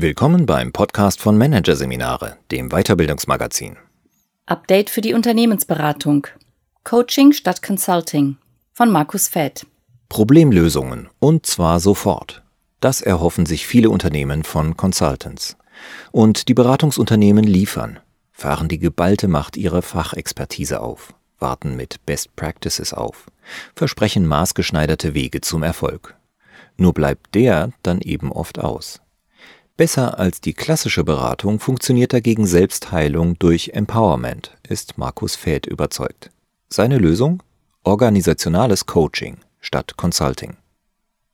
Willkommen beim Podcast von Managerseminare, dem Weiterbildungsmagazin. Update für die Unternehmensberatung. Coaching statt Consulting von Markus Fett. Problemlösungen und zwar sofort. Das erhoffen sich viele Unternehmen von Consultants. Und die Beratungsunternehmen liefern, fahren die geballte Macht ihrer Fachexpertise auf, warten mit Best Practices auf, versprechen maßgeschneiderte Wege zum Erfolg. Nur bleibt der dann eben oft aus. Besser als die klassische Beratung funktioniert dagegen Selbstheilung durch Empowerment, ist Markus Fäth überzeugt. Seine Lösung? Organisationales Coaching statt Consulting.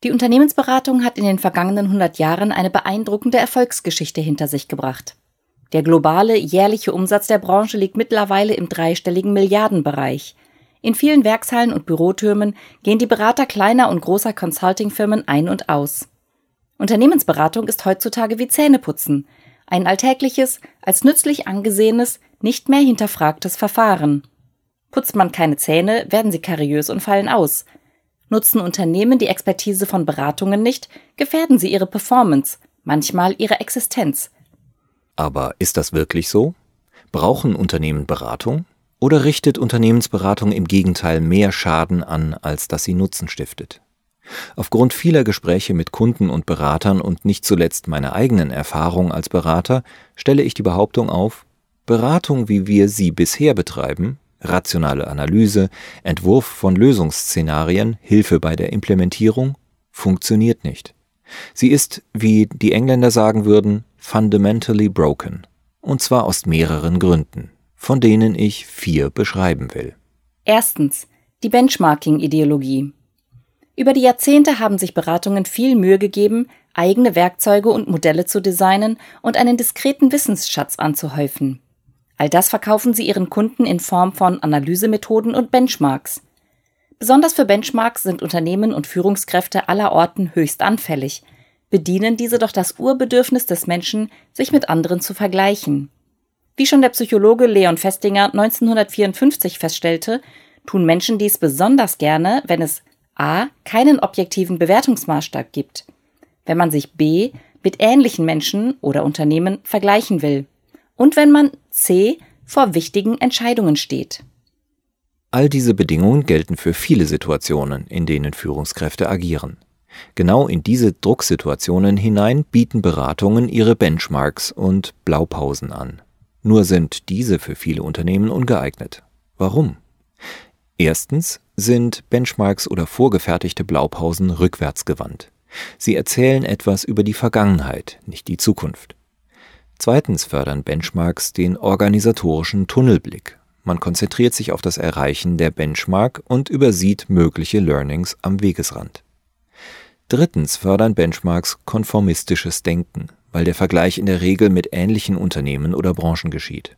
Die Unternehmensberatung hat in den vergangenen 100 Jahren eine beeindruckende Erfolgsgeschichte hinter sich gebracht. Der globale jährliche Umsatz der Branche liegt mittlerweile im dreistelligen Milliardenbereich. In vielen Werkshallen und Bürotürmen gehen die Berater kleiner und großer Consultingfirmen ein und aus. Unternehmensberatung ist heutzutage wie Zähneputzen, ein alltägliches, als nützlich angesehenes, nicht mehr hinterfragtes Verfahren. Putzt man keine Zähne, werden sie kariös und fallen aus. Nutzen Unternehmen die Expertise von Beratungen nicht, gefährden sie ihre Performance, manchmal ihre Existenz. Aber ist das wirklich so? Brauchen Unternehmen Beratung? Oder richtet Unternehmensberatung im Gegenteil mehr Schaden an, als dass sie Nutzen stiftet? Aufgrund vieler Gespräche mit Kunden und Beratern und nicht zuletzt meiner eigenen Erfahrung als Berater stelle ich die Behauptung auf, Beratung, wie wir sie bisher betreiben, rationale Analyse, Entwurf von Lösungsszenarien, Hilfe bei der Implementierung, funktioniert nicht. Sie ist, wie die Engländer sagen würden, fundamentally broken. Und zwar aus mehreren Gründen, von denen ich vier beschreiben will. Erstens. Die Benchmarking-Ideologie. Über die Jahrzehnte haben sich Beratungen viel Mühe gegeben, eigene Werkzeuge und Modelle zu designen und einen diskreten Wissensschatz anzuhäufen. All das verkaufen sie ihren Kunden in Form von Analysemethoden und Benchmarks. Besonders für Benchmarks sind Unternehmen und Führungskräfte aller Orten höchst anfällig, bedienen diese doch das Urbedürfnis des Menschen, sich mit anderen zu vergleichen. Wie schon der Psychologe Leon Festinger 1954 feststellte, tun Menschen dies besonders gerne, wenn es a. keinen objektiven Bewertungsmaßstab gibt, wenn man sich b. mit ähnlichen Menschen oder Unternehmen vergleichen will und wenn man c. vor wichtigen Entscheidungen steht. All diese Bedingungen gelten für viele Situationen, in denen Führungskräfte agieren. Genau in diese Drucksituationen hinein bieten Beratungen ihre Benchmarks und Blaupausen an. Nur sind diese für viele Unternehmen ungeeignet. Warum? Erstens sind Benchmarks oder vorgefertigte Blaupausen rückwärtsgewandt. Sie erzählen etwas über die Vergangenheit, nicht die Zukunft. Zweitens fördern Benchmarks den organisatorischen Tunnelblick. Man konzentriert sich auf das Erreichen der Benchmark und übersieht mögliche Learnings am Wegesrand. Drittens fördern Benchmarks konformistisches Denken, weil der Vergleich in der Regel mit ähnlichen Unternehmen oder Branchen geschieht.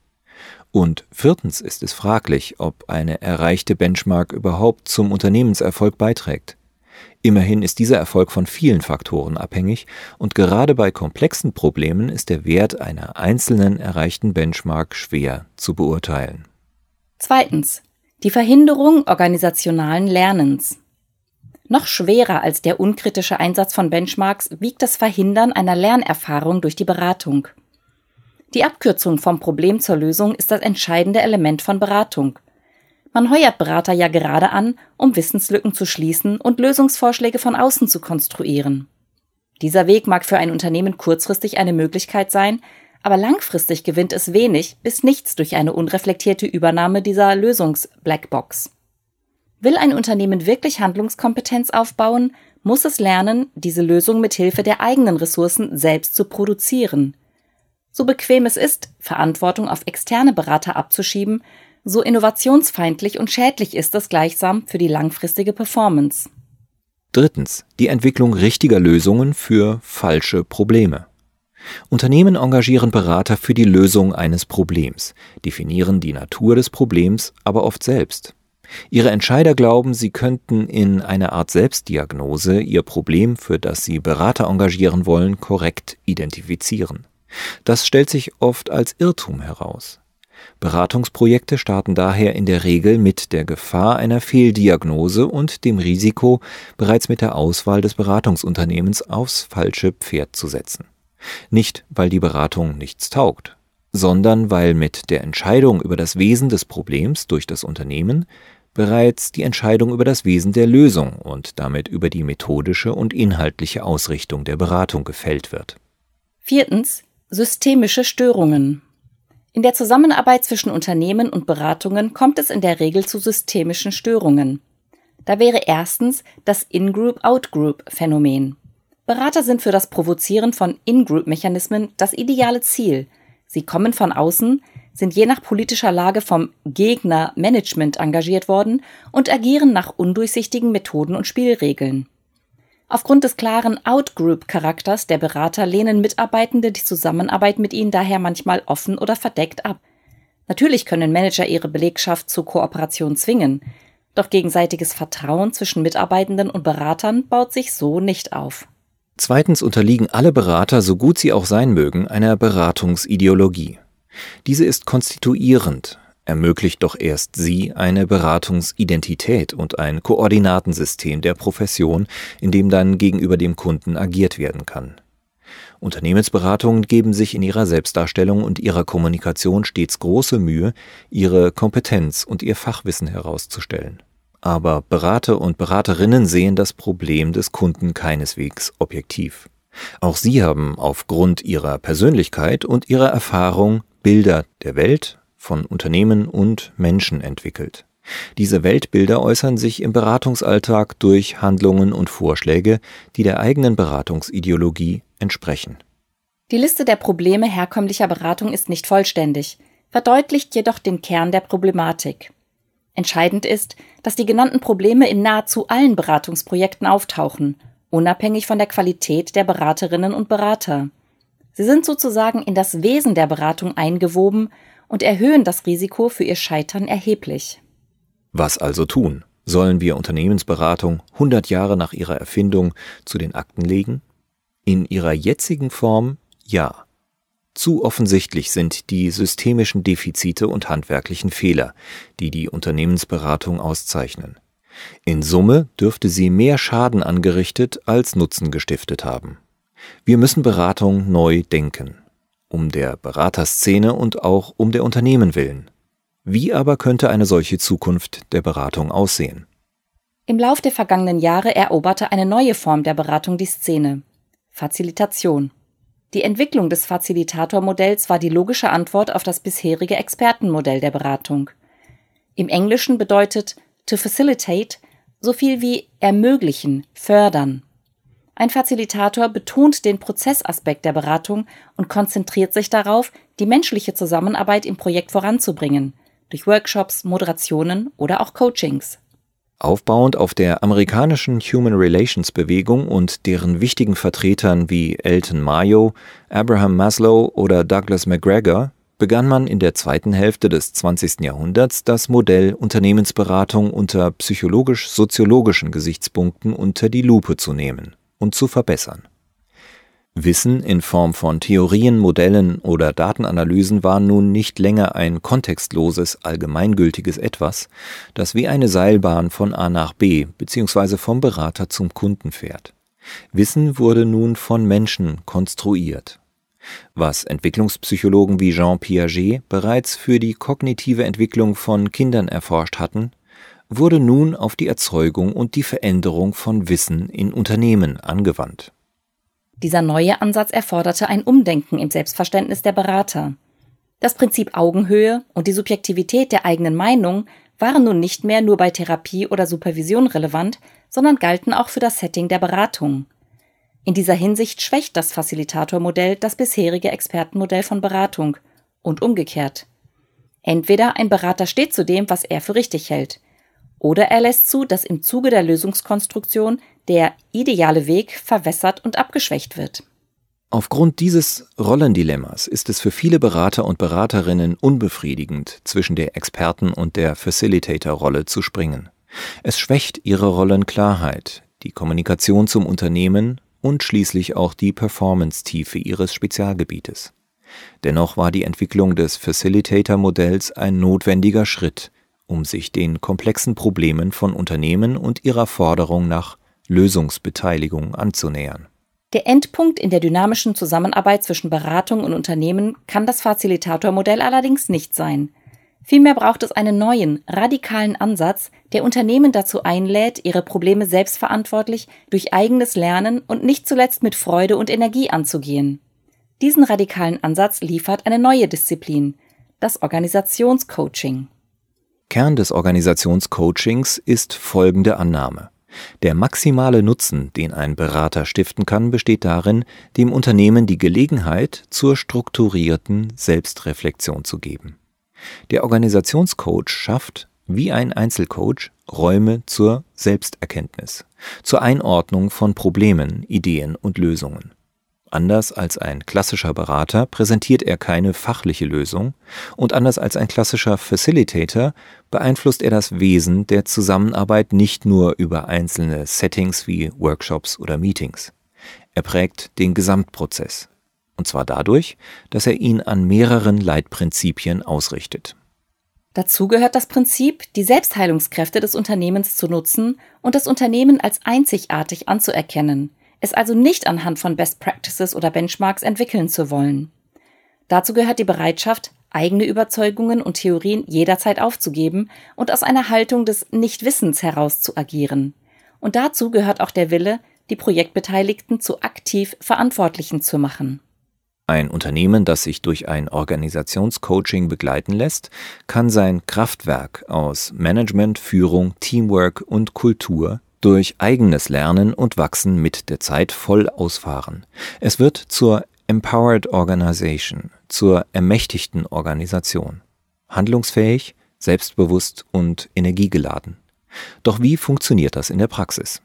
Und viertens ist es fraglich, ob eine erreichte Benchmark überhaupt zum Unternehmenserfolg beiträgt. Immerhin ist dieser Erfolg von vielen Faktoren abhängig und gerade bei komplexen Problemen ist der Wert einer einzelnen erreichten Benchmark schwer zu beurteilen. Zweitens. Die Verhinderung organisationalen Lernens. Noch schwerer als der unkritische Einsatz von Benchmarks wiegt das Verhindern einer Lernerfahrung durch die Beratung. Die Abkürzung vom Problem zur Lösung ist das entscheidende Element von Beratung. Man heuert Berater ja gerade an, um Wissenslücken zu schließen und Lösungsvorschläge von außen zu konstruieren. Dieser Weg mag für ein Unternehmen kurzfristig eine Möglichkeit sein, aber langfristig gewinnt es wenig bis nichts durch eine unreflektierte Übernahme dieser Lösungs-Blackbox. Will ein Unternehmen wirklich Handlungskompetenz aufbauen, muss es lernen, diese Lösung mit Hilfe der eigenen Ressourcen selbst zu produzieren – so bequem es ist, Verantwortung auf externe Berater abzuschieben, so innovationsfeindlich und schädlich ist es gleichsam für die langfristige Performance. Drittens. Die Entwicklung richtiger Lösungen für falsche Probleme. Unternehmen engagieren Berater für die Lösung eines Problems, definieren die Natur des Problems aber oft selbst. Ihre Entscheider glauben, sie könnten in einer Art Selbstdiagnose ihr Problem, für das sie Berater engagieren wollen, korrekt identifizieren. Das stellt sich oft als Irrtum heraus. Beratungsprojekte starten daher in der Regel mit der Gefahr einer Fehldiagnose und dem Risiko, bereits mit der Auswahl des Beratungsunternehmens aufs falsche Pferd zu setzen. Nicht, weil die Beratung nichts taugt, sondern weil mit der Entscheidung über das Wesen des Problems durch das Unternehmen bereits die Entscheidung über das Wesen der Lösung und damit über die methodische und inhaltliche Ausrichtung der Beratung gefällt wird. Viertens. Systemische Störungen. In der Zusammenarbeit zwischen Unternehmen und Beratungen kommt es in der Regel zu systemischen Störungen. Da wäre erstens das In-Group-Out-Group-Phänomen. Berater sind für das Provozieren von In-Group-Mechanismen das ideale Ziel. Sie kommen von außen, sind je nach politischer Lage vom Gegner Management engagiert worden und agieren nach undurchsichtigen Methoden und Spielregeln. Aufgrund des klaren Outgroup-Charakters der Berater lehnen Mitarbeitende die Zusammenarbeit mit ihnen daher manchmal offen oder verdeckt ab. Natürlich können Manager ihre Belegschaft zur Kooperation zwingen, doch gegenseitiges Vertrauen zwischen Mitarbeitenden und Beratern baut sich so nicht auf. Zweitens unterliegen alle Berater, so gut sie auch sein mögen, einer Beratungsideologie. Diese ist konstituierend, ermöglicht doch erst sie eine Beratungsidentität und ein Koordinatensystem der Profession, in dem dann gegenüber dem Kunden agiert werden kann. Unternehmensberatungen geben sich in ihrer Selbstdarstellung und ihrer Kommunikation stets große Mühe, ihre Kompetenz und ihr Fachwissen herauszustellen. Aber Berater und Beraterinnen sehen das Problem des Kunden keineswegs objektiv. Auch sie haben aufgrund ihrer Persönlichkeit und ihrer Erfahrung Bilder der Welt, von Unternehmen und Menschen entwickelt. Diese Weltbilder äußern sich im Beratungsalltag durch Handlungen und Vorschläge, die der eigenen Beratungsideologie entsprechen. Die Liste der Probleme herkömmlicher Beratung ist nicht vollständig, verdeutlicht jedoch den Kern der Problematik. Entscheidend ist, dass die genannten Probleme in nahezu allen Beratungsprojekten auftauchen, unabhängig von der Qualität der Beraterinnen und Berater. Sie sind sozusagen in das Wesen der Beratung eingewoben und erhöhen das Risiko für ihr Scheitern erheblich. Was also tun? Sollen wir Unternehmensberatung 100 Jahre nach ihrer Erfindung zu den Akten legen? In ihrer jetzigen Form ja. Zu offensichtlich sind die systemischen Defizite und handwerklichen Fehler, die die Unternehmensberatung auszeichnen. In Summe dürfte sie mehr Schaden angerichtet als Nutzen gestiftet haben. Wir müssen Beratung neu denken um der Beraterszene und auch um der Unternehmen willen. Wie aber könnte eine solche Zukunft der Beratung aussehen? Im Lauf der vergangenen Jahre eroberte eine neue Form der Beratung die Szene. Facilitation. Die Entwicklung des Facilitatormodells war die logische Antwort auf das bisherige Expertenmodell der Beratung. Im Englischen bedeutet to facilitate so viel wie ermöglichen, fördern. Ein Facilitator betont den Prozessaspekt der Beratung und konzentriert sich darauf, die menschliche Zusammenarbeit im Projekt voranzubringen, durch Workshops, Moderationen oder auch Coachings. Aufbauend auf der amerikanischen Human Relations Bewegung und deren wichtigen Vertretern wie Elton Mayo, Abraham Maslow oder Douglas McGregor begann man in der zweiten Hälfte des 20. Jahrhunderts das Modell Unternehmensberatung unter psychologisch-soziologischen Gesichtspunkten unter die Lupe zu nehmen und zu verbessern. Wissen in Form von Theorien, Modellen oder Datenanalysen war nun nicht länger ein kontextloses, allgemeingültiges Etwas, das wie eine Seilbahn von A nach B bzw. vom Berater zum Kunden fährt. Wissen wurde nun von Menschen konstruiert. Was Entwicklungspsychologen wie Jean Piaget bereits für die kognitive Entwicklung von Kindern erforscht hatten, wurde nun auf die Erzeugung und die Veränderung von Wissen in Unternehmen angewandt. Dieser neue Ansatz erforderte ein Umdenken im Selbstverständnis der Berater. Das Prinzip Augenhöhe und die Subjektivität der eigenen Meinung waren nun nicht mehr nur bei Therapie oder Supervision relevant, sondern galten auch für das Setting der Beratung. In dieser Hinsicht schwächt das Facilitatormodell das bisherige Expertenmodell von Beratung und umgekehrt. Entweder ein Berater steht zu dem, was er für richtig hält, oder er lässt zu, dass im Zuge der Lösungskonstruktion der ideale Weg verwässert und abgeschwächt wird. Aufgrund dieses Rollendilemmas ist es für viele Berater und Beraterinnen unbefriedigend, zwischen der Experten- und der Facilitator-Rolle zu springen. Es schwächt ihre Rollenklarheit, die Kommunikation zum Unternehmen und schließlich auch die Performance-Tiefe ihres Spezialgebietes. Dennoch war die Entwicklung des Facilitator-Modells ein notwendiger Schritt, um sich den komplexen Problemen von Unternehmen und ihrer Forderung nach Lösungsbeteiligung anzunähern Der Endpunkt in der dynamischen Zusammenarbeit zwischen Beratung und Unternehmen kann das Facilitator-Modell allerdings nicht sein. Vielmehr braucht es einen neuen, radikalen Ansatz, der Unternehmen dazu einlädt, ihre Probleme selbstverantwortlich durch eigenes Lernen und nicht zuletzt mit Freude und Energie anzugehen. Diesen radikalen Ansatz liefert eine neue Disziplin, das Organisationscoaching. Kern des Organisationscoachings ist folgende Annahme. Der maximale Nutzen, den ein Berater stiften kann, besteht darin, dem Unternehmen die Gelegenheit zur strukturierten Selbstreflexion zu geben. Der Organisationscoach schafft, wie ein Einzelcoach, Räume zur Selbsterkenntnis, zur Einordnung von Problemen, Ideen und Lösungen. Anders als ein klassischer Berater präsentiert er keine fachliche Lösung und anders als ein klassischer Facilitator beeinflusst er das Wesen der Zusammenarbeit nicht nur über einzelne Settings wie Workshops oder Meetings. Er prägt den Gesamtprozess. Und zwar dadurch, dass er ihn an mehreren Leitprinzipien ausrichtet. Dazu gehört das Prinzip, die Selbstheilungskräfte des Unternehmens zu nutzen und das Unternehmen als einzigartig anzuerkennen, es also nicht anhand von Best Practices oder Benchmarks entwickeln zu wollen. Dazu gehört die Bereitschaft, eigene Überzeugungen und Theorien jederzeit aufzugeben und aus einer Haltung des Nichtwissens heraus zu agieren. Und dazu gehört auch der Wille, die Projektbeteiligten zu aktiv Verantwortlichen zu machen. Ein Unternehmen, das sich durch ein Organisationscoaching begleiten lässt, kann sein Kraftwerk aus Management, Führung, Teamwork und Kultur durch eigenes Lernen und Wachsen mit der Zeit voll ausfahren. Es wird zur Empowered Organization, zur ermächtigten Organisation. Handlungsfähig, selbstbewusst und energiegeladen. Doch wie funktioniert das in der Praxis?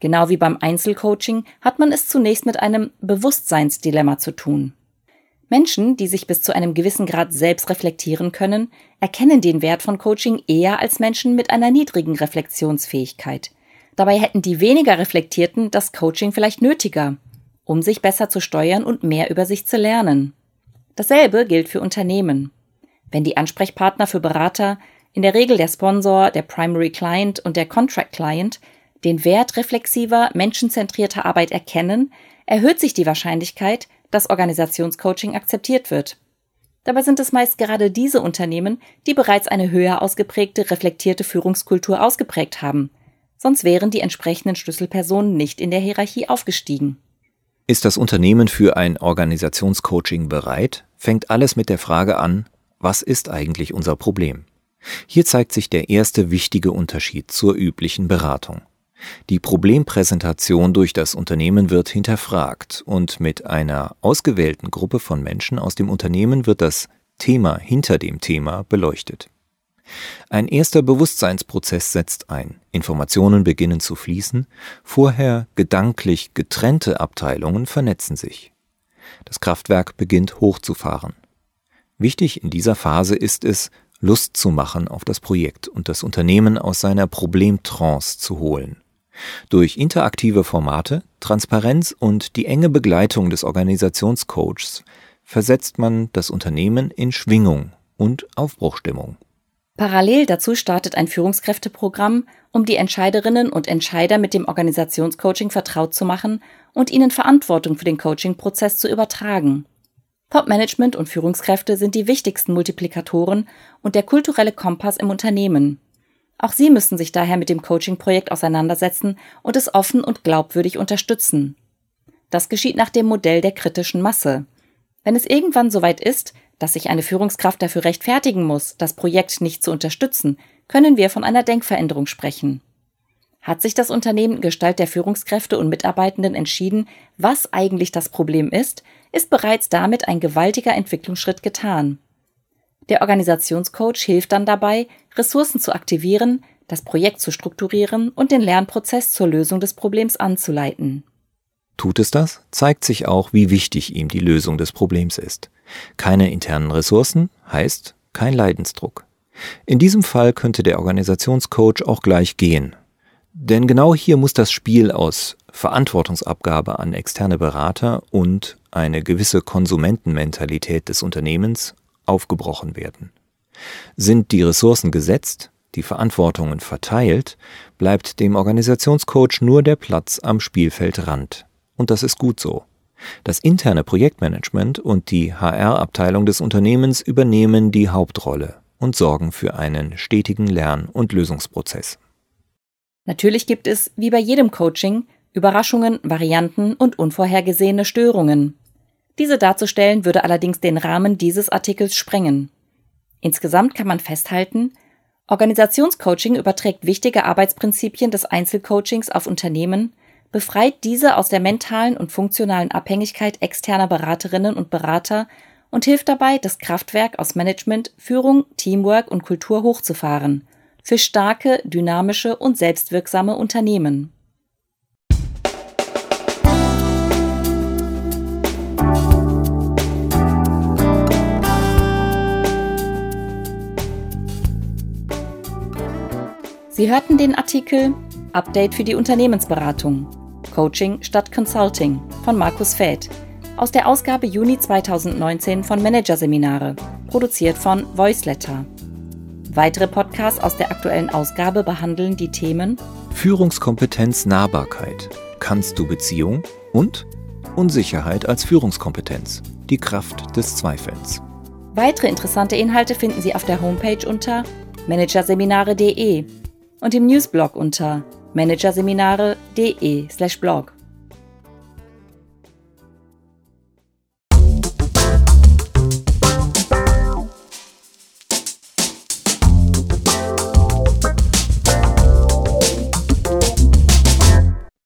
Genau wie beim Einzelcoaching hat man es zunächst mit einem Bewusstseinsdilemma zu tun. Menschen, die sich bis zu einem gewissen Grad selbst reflektieren können, erkennen den Wert von Coaching eher als Menschen mit einer niedrigen Reflexionsfähigkeit, Dabei hätten die weniger Reflektierten das Coaching vielleicht nötiger, um sich besser zu steuern und mehr über sich zu lernen. Dasselbe gilt für Unternehmen. Wenn die Ansprechpartner für Berater, in der Regel der Sponsor, der Primary Client und der Contract Client, den Wert reflexiver, menschenzentrierter Arbeit erkennen, erhöht sich die Wahrscheinlichkeit, dass Organisationscoaching akzeptiert wird. Dabei sind es meist gerade diese Unternehmen, die bereits eine höher ausgeprägte, reflektierte Führungskultur ausgeprägt haben – sonst wären die entsprechenden Schlüsselpersonen nicht in der Hierarchie aufgestiegen. Ist das Unternehmen für ein Organisationscoaching bereit, fängt alles mit der Frage an, was ist eigentlich unser Problem? Hier zeigt sich der erste wichtige Unterschied zur üblichen Beratung. Die Problempräsentation durch das Unternehmen wird hinterfragt und mit einer ausgewählten Gruppe von Menschen aus dem Unternehmen wird das Thema hinter dem Thema beleuchtet. Ein erster Bewusstseinsprozess setzt ein, Informationen beginnen zu fließen, vorher gedanklich getrennte Abteilungen vernetzen sich. Das Kraftwerk beginnt hochzufahren. Wichtig in dieser Phase ist es, Lust zu machen auf das Projekt und das Unternehmen aus seiner Problemtrance zu holen. Durch interaktive Formate, Transparenz und die enge Begleitung des Organisationscoaches versetzt man das Unternehmen in Schwingung und Aufbruchstimmung. Parallel dazu startet ein Führungskräfteprogramm, um die Entscheiderinnen und Entscheider mit dem Organisationscoaching vertraut zu machen und ihnen Verantwortung für den Coaching-Prozess zu übertragen. Top-Management und Führungskräfte sind die wichtigsten Multiplikatoren und der kulturelle Kompass im Unternehmen. Auch sie müssen sich daher mit dem Coaching-Projekt auseinandersetzen und es offen und glaubwürdig unterstützen. Das geschieht nach dem Modell der kritischen Masse. Wenn es irgendwann soweit ist, dass sich eine Führungskraft dafür rechtfertigen muss, das Projekt nicht zu unterstützen, können wir von einer Denkveränderung sprechen. Hat sich das Unternehmen Gestalt der Führungskräfte und Mitarbeitenden entschieden, was eigentlich das Problem ist, ist bereits damit ein gewaltiger Entwicklungsschritt getan. Der Organisationscoach hilft dann dabei, Ressourcen zu aktivieren, das Projekt zu strukturieren und den Lernprozess zur Lösung des Problems anzuleiten. Tut es das, zeigt sich auch, wie wichtig ihm die Lösung des Problems ist. Keine internen Ressourcen heißt kein Leidensdruck. In diesem Fall könnte der Organisationscoach auch gleich gehen. Denn genau hier muss das Spiel aus Verantwortungsabgabe an externe Berater und eine gewisse Konsumentenmentalität des Unternehmens aufgebrochen werden. Sind die Ressourcen gesetzt, die Verantwortungen verteilt, bleibt dem Organisationscoach nur der Platz am Spielfeldrand. Und das ist gut so. Das interne Projektmanagement und die HR-Abteilung des Unternehmens übernehmen die Hauptrolle und sorgen für einen stetigen Lern- und Lösungsprozess. Natürlich gibt es, wie bei jedem Coaching, Überraschungen, Varianten und unvorhergesehene Störungen. Diese darzustellen würde allerdings den Rahmen dieses Artikels sprengen. Insgesamt kann man festhalten, Organisationscoaching überträgt wichtige Arbeitsprinzipien des Einzelcoachings auf Unternehmen, befreit diese aus der mentalen und funktionalen Abhängigkeit externer Beraterinnen und Berater und hilft dabei, das Kraftwerk aus Management, Führung, Teamwork und Kultur hochzufahren für starke, dynamische und selbstwirksame Unternehmen. Sie hörten den Artikel Update für die Unternehmensberatung Coaching statt Consulting von Markus Fäth aus der Ausgabe Juni 2019 von Managerseminare, produziert von Voiceletter. Weitere Podcasts aus der aktuellen Ausgabe behandeln die Themen Führungskompetenz Nahbarkeit. Kannst du Beziehung? Und Unsicherheit als Führungskompetenz. Die Kraft des Zweifelns. Weitere interessante Inhalte finden Sie auf der Homepage unter managerseminare.de und im Newsblog unter managerseminare.de/blog.